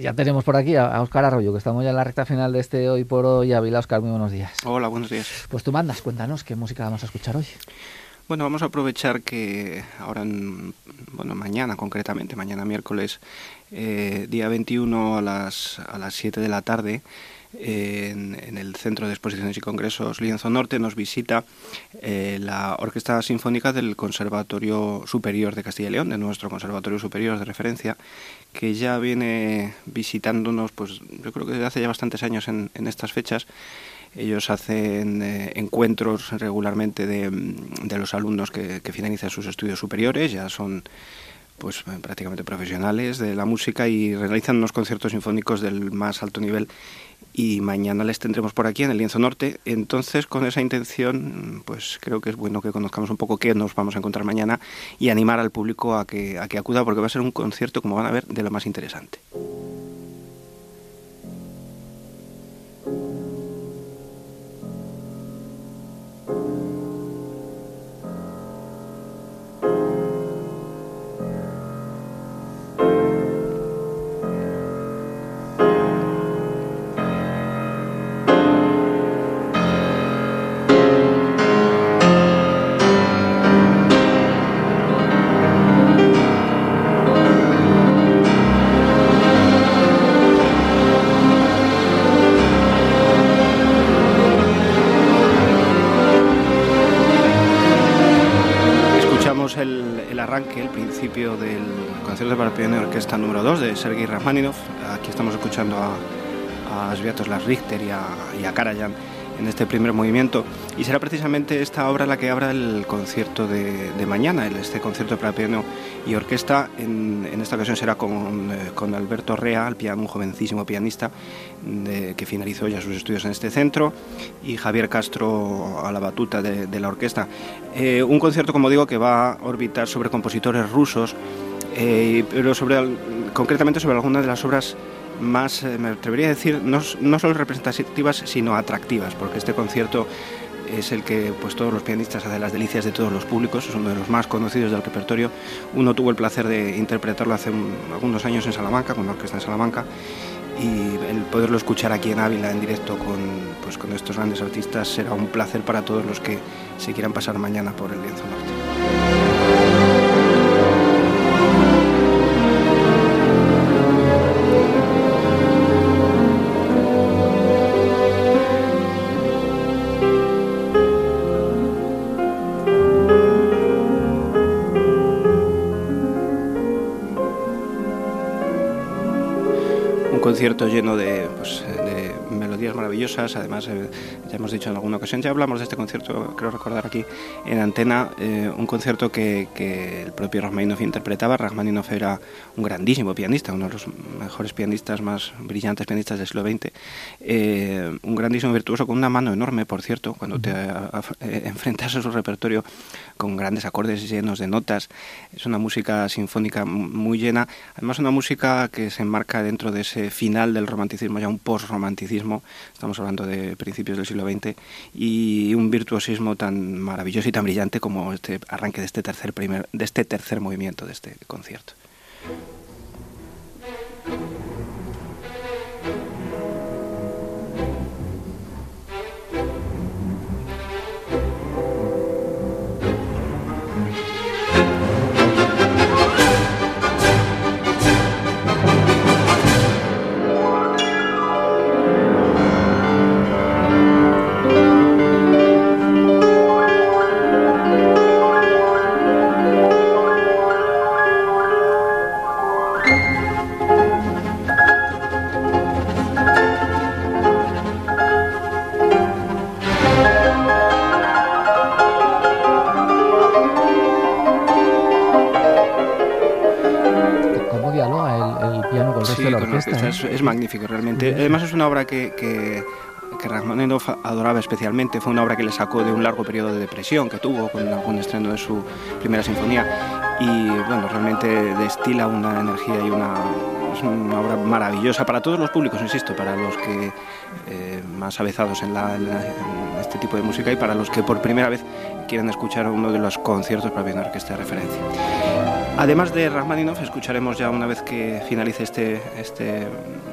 Ya tenemos por aquí a Óscar Arroyo, que estamos ya en la recta final de este Hoy por Hoy. Ávila, Óscar, muy buenos días. Hola, buenos días. Pues tú mandas, cuéntanos qué música vamos a escuchar hoy. Bueno, vamos a aprovechar que ahora, en, bueno, mañana concretamente, mañana miércoles, eh, día 21 a las, a las 7 de la tarde, en, el Centro de Exposiciones y Congresos Lienzo Norte nos visita eh, la Orquesta Sinfónica del Conservatorio Superior de Castilla y León, de nuestro Conservatorio Superior de referencia, que ya viene visitándonos, pues yo creo que desde hace ya bastantes años en, estas fechas. Ellos hacen eh, encuentros regularmente de, los alumnos que finalizan sus estudios superiores, ya son pues prácticamente profesionales de la música y realizan unos conciertos sinfónicos del más alto nivel y mañana les tendremos por aquí en el Lienzo Norte. Entonces, con esa intención, pues creo que es bueno que conozcamos un poco qué nos vamos a encontrar mañana y animar al público a que, a que acuda porque va a ser un concierto, como van a ver, de lo más interesante. Arranque, el principio del concierto para piano y orquesta número 2 de Sergei Rachmaninoff. Aquí estamos escuchando a, a Sviatoslav Richter y a, Karajan en este primer movimiento y será precisamente esta obra la que abra el concierto de, mañana, este concierto para piano y orquesta. En, esta ocasión será con, eh, con, Alberto Rea, un jovencísimo pianista que finalizó ya sus estudios en este centro, y Javier Castro a la batuta de, la orquesta. Eh, un concierto, como digo, que va a orbitar sobre compositores rusos, eh, pero sobre, concretamente sobre algunas de las obras más, me atrevería a decir, no, no solo representativas, sino atractivas, porque este concierto es el que pues todos los pianistas hacen las delicias de todos los públicos, es uno de los más conocidos del repertorio. Uno tuvo el placer de interpretarlo hace algunos años en Salamanca, con la orquesta de Salamanca, y el poderlo escuchar aquí en Ávila en directo con, pues, con estos grandes artistas será un placer para todos los que se quieran pasar mañana por el lienzo norte. Concierto lleno de, pues, de melodías maravillosas. Además, eh, ya hemos dicho en alguna ocasión, ya hablamos de este concierto, creo recordar aquí en antena, eh, un concierto que, que, el propio Rachmaninoff interpretaba. Rachmaninoff era un grandísimo pianista, uno de los mejores pianistas, más brillantes pianistas del siglo XX. Eh, un grandísimo virtuoso con una mano enorme, por cierto, cuando te enfrentas a su repertorio con grandes acordes llenos de notas. Es una música sinfónica muy llena. Además, una música que se enmarca dentro de ese final del romanticismo, ya un post-romanticismo. Estamos hablando de principios del siglo Y un virtuosismo tan maravilloso y tan brillante como este arranque de este tercer, primer, de este tercer movimiento de este concierto. Es, magnífico realmente. Además es una obra que, que, que Rachmaninoff adoraba especialmente. Fue una obra que le sacó de un largo periodo de depresión que tuvo con algún estreno de su primera sinfonía. Y bueno, realmente destila una energía y una, es una obra maravillosa para todos los públicos, insisto, para los que eh, más avezados en, la, en, este tipo de música y para los que por primera vez quieren escuchar uno de los conciertos para viendo orquesta de referencia. Además de Rachmaninoff, escucharemos ya una vez que finalice este, este,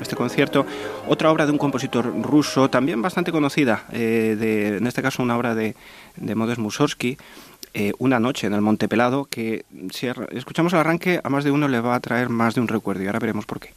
este concierto otra obra de un compositor ruso, también bastante conocida, eh, de, en este caso una obra de, de Modest Mussorgsky, eh, Una noche en el Monte Pelado, que si escuchamos el arranque a más de uno le va a traer más de un recuerdo y ahora veremos por qué.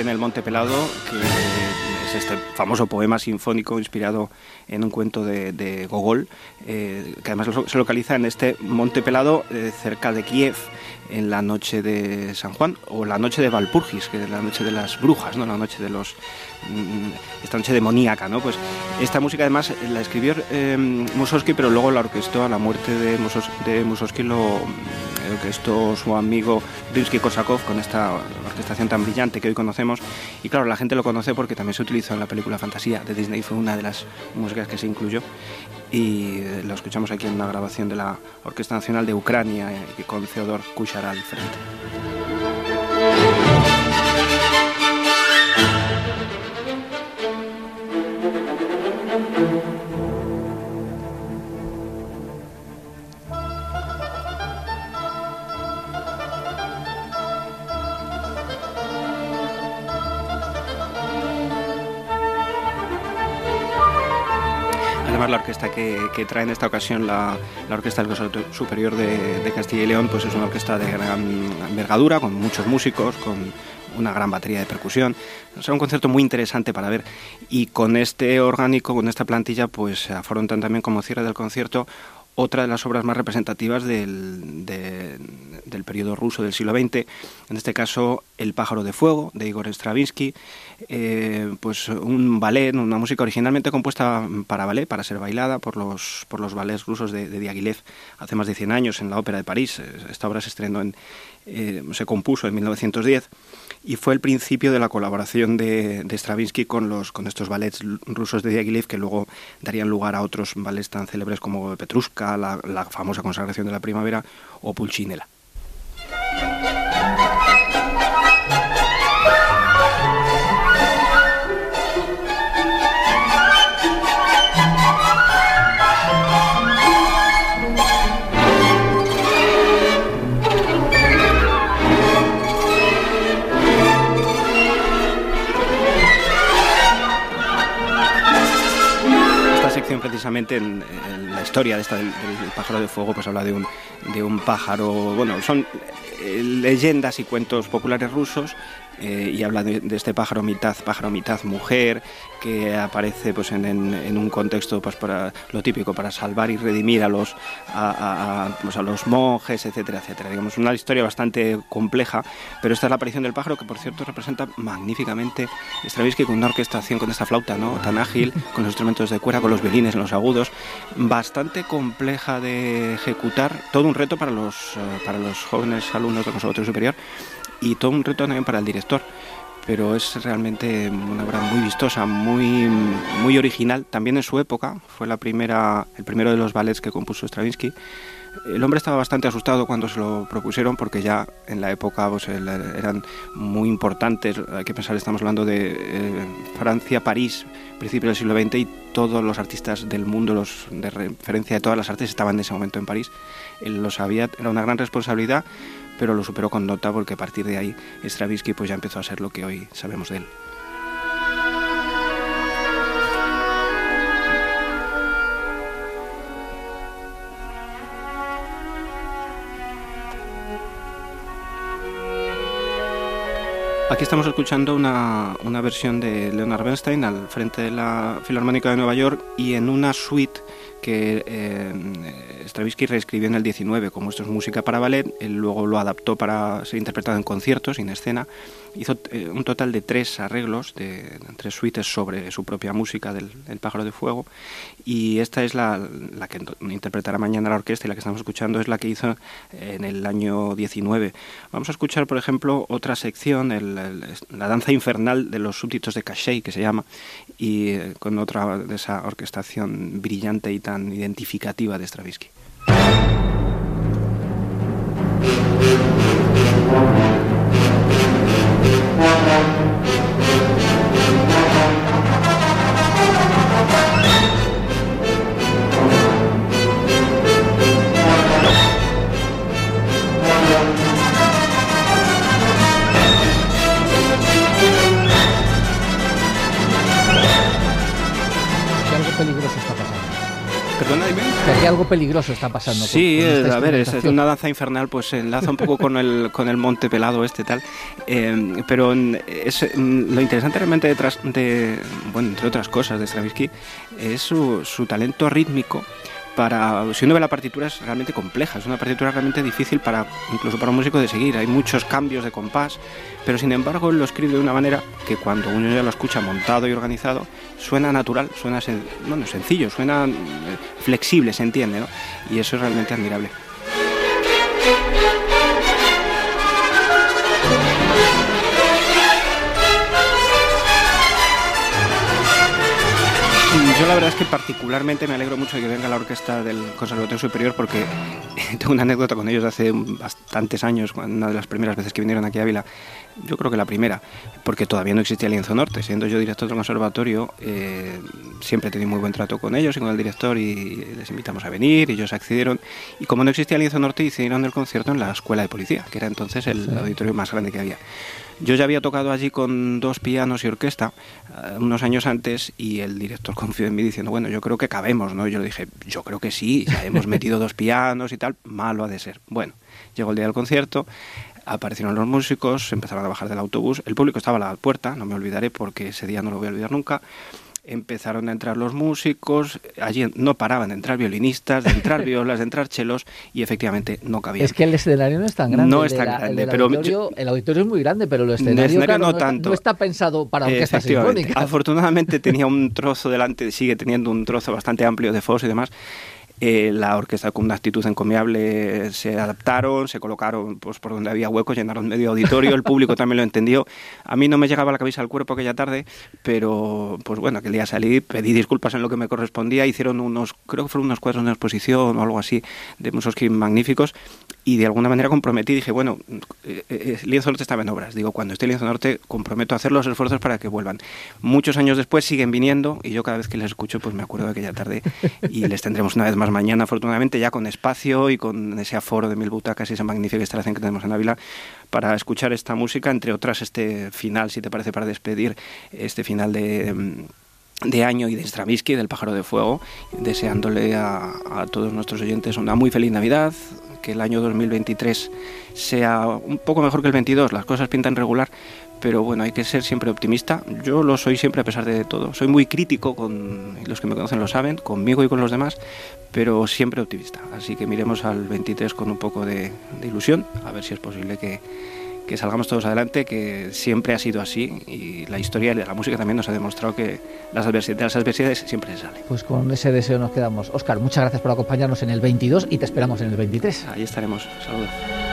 En el Monte Pelado, que es este famoso poema sinfónico inspirado en un cuento de, Gogol, eh, que además se localiza en este Monte Pelado eh, cerca de Kiev en la noche de San Juan o la noche de Valpurgis, que es la noche de las brujas, ¿no? la noche de los mm, esta noche demoníaca, ¿no? Pues esta música además la escribió eh, Mussorgsky, pero luego la orquestó a la muerte de, Mussorgsky lo orquestó su amigo Rimsky-Korsakov con esta orquestación tan brillante que hoy conocemos. Y claro, la gente lo conoce porque también se utilizó en la película Fantasía de Disney, fue una de las músicas que se incluyó. Y eh, lo escuchamos aquí en una grabación de la Orquesta Nacional de Ucrania eh, con Theodor Kuchar al frente. La orquesta que, trae en esta ocasión la, Orquesta del Conservatorio Superior de, Castilla y León, pues es una orquesta de gran envergadura, con muchos músicos, con una gran batería de percusión. Será un concierto muy interesante para ver. Y con este orgánico, con esta plantilla, pues afrontan también como cierre del concierto otra de las obras más representativas del, del periodo ruso del siglo XX, en este caso El pájaro de fuego, de Igor Stravinsky, eh, pues un ballet, una música originalmente compuesta para ballet, para ser bailada por los, por los ballets rusos de, de Diaghilev hace más de 100 años en la Ópera de París. Esta obra se estrenó en, eh, se compuso en 1910 y fue el principio de la colaboración de, Stravinsky con, los, con estos ballets rusos de Diaghilev que luego darían lugar a otros ballets tan célebres como Petrushka, la, la famosa consagración de la primavera o Pulcinella. Thank you. Precisamente en, la historia de esta del, pájaro de fuego, pues habla de un, de un pájaro, bueno, son eh, leyendas y cuentos populares rusos eh, y habla de, este pájaro mitad pájaro mitad mujer que aparece pues en, un contexto pues para lo típico para salvar y redimir a los a, pues, a, los monjes etcétera etcétera. Digamos una historia bastante compleja pero esta es la aparición del pájaro que por cierto representa magníficamente Stravinsky con una orquestación con esta flauta no tan ágil con los instrumentos de cuerda con los violines en los agudos. Bastante compleja de ejecutar todo un reto para los eh, para los jóvenes alumnos del conservatorio superior y todo un reto también para el director pero es realmente una obra muy vistosa, muy, muy original, también en su época, fue la primera, el primero de los ballets que compuso Stravinsky. El hombre estaba bastante asustado cuando se lo propusieron porque ya en la época pues, eran muy importantes, hay que pensar, estamos hablando de eh, Francia, París, principio del siglo XX y todos los artistas del mundo, los de referencia de todas las artes estaban en ese momento en París. Él lo sabía, era una gran responsabilidad, pero lo superó con nota porque a partir de ahí Stravinsky pues ya empezó a ser lo que hoy sabemos de él. Aquí estamos escuchando una, versión de Leonard Bernstein al frente de la Filarmónica de Nueva York y en una suite que eh, Stravinsky reescribió en el 19, como esto es música para ballet, él luego lo adaptó para ser interpretado en conciertos, en escena, hizo eh, un total de tres arreglos, de, tres suites sobre su propia música del, Pájaro de Fuego, y esta es la, que interpretará mañana la orquesta y la que estamos escuchando es la que hizo en el año 19. Vamos a escuchar, por ejemplo, otra sección, la danza infernal de los súbditos de Cachet, que se llama, y eh, con otra de esa orquestación brillante y tan identificativa de Stravinsky. Peligroso está pasando. Sí, a ver, es, una danza infernal, pues se enlaza un poco con el, con el monte pelado este tal. Eh, pero es, lo interesante realmente detrás de, bueno, entre otras cosas de Stravinsky, es su, su talento rítmico para si uno ve la partitura es realmente compleja, es una partitura realmente difícil para incluso para un músico de seguir, hay muchos cambios de compás, pero sin embargo él lo escribe de una manera que cuando uno ya lo escucha montado y organizado suena natural, suena bueno, sencillo, suena eh, flexible, se entiende, ¿no? Y eso es realmente admirable. Yo la verdad es que particularmente me alegro mucho de que venga la orquesta del Conservatorio Superior porque tengo una anécdota con ellos de hace bastantes años, una de las primeras veces que vinieron aquí a Ávila, yo creo que la primera, porque todavía no existía Lienzo Norte. Siendo yo director del conservatorio, eh, siempre he tenido muy buen trato con ellos y con el director y les invitamos a venir, y ellos accedieron. Y como no existía Lienzo Norte, hicieron el concierto en la Escuela de Policía, que era entonces el auditorio más grande que había. Yo ya había tocado allí con dos pianos y orquesta eh, unos años antes y el director confió en mí diciendo, bueno, yo creo que cabemos, ¿no? yo le dije, yo creo que sí, ya hemos metido dos pianos y tal, malo ha de ser. Bueno, llegó el día del concierto, aparecieron los músicos, empezaron a bajar del autobús, el público estaba a la puerta, no me olvidaré porque ese día no lo voy a olvidar nunca, empezaron a entrar los músicos, allí no paraban de entrar violinistas, de entrar violas, de entrar chelos y efectivamente no cabía. Es que el escenario no es tan grande. No es tan grande, pero auditorio, el auditorio es muy grande, pero el escenario, no, tanto. no, está pensado para orquesta sinfónica. Afortunadamente tenía un trozo delante, sigue teniendo un trozo bastante amplio de foso y demás eh, la orquesta con una actitud encomiable se adaptaron, se colocaron pues, por donde había huecos, llenaron medio auditorio, el público también lo entendió. A mí no me llegaba la cabeza al cuerpo aquella tarde, pero pues bueno, aquel día salí, pedí disculpas en lo que me correspondía, hicieron unos, creo que fueron unos cuadros de exposición o algo así, de Mussorgsky magníficos, y de alguna manera comprometí, dije, bueno, eh, eh, Lienzo Norte estaba en obras, digo, cuando esté Lienzo Norte comprometo a hacer los esfuerzos para que vuelvan. Muchos años después siguen viniendo y yo cada vez que les escucho pues me acuerdo de aquella tarde y les tendremos una vez más mañana, afortunadamente, ya con espacio y con ese aforo de mil butacas y esa magnífica instalación que tenemos en Ávila para escuchar esta música, entre otras este final, si te parece, para despedir este final de mm, de año y de Stravinsky, del Pájaro de Fuego, deseándole a, todos nuestros oyentes una muy feliz Navidad, que el año 2023 sea un poco mejor que el 22, las cosas pintan regular, pero bueno, hay que ser siempre optimista. Yo lo soy siempre a pesar de todo. Soy muy crítico, con los que me conocen lo saben, conmigo y con los demás, pero siempre optimista. Así que miremos al 23 con un poco de, ilusión, a ver si es posible que, que, salgamos todos adelante, que siempre ha sido así y la historia de la música también nos ha demostrado que las adversidades, las adversidades siempre se salen. Pues con ese deseo nos quedamos. Oscar, muchas gracias por acompañarnos en el 22 y te esperamos en el 23. Ahí estaremos. Saludos.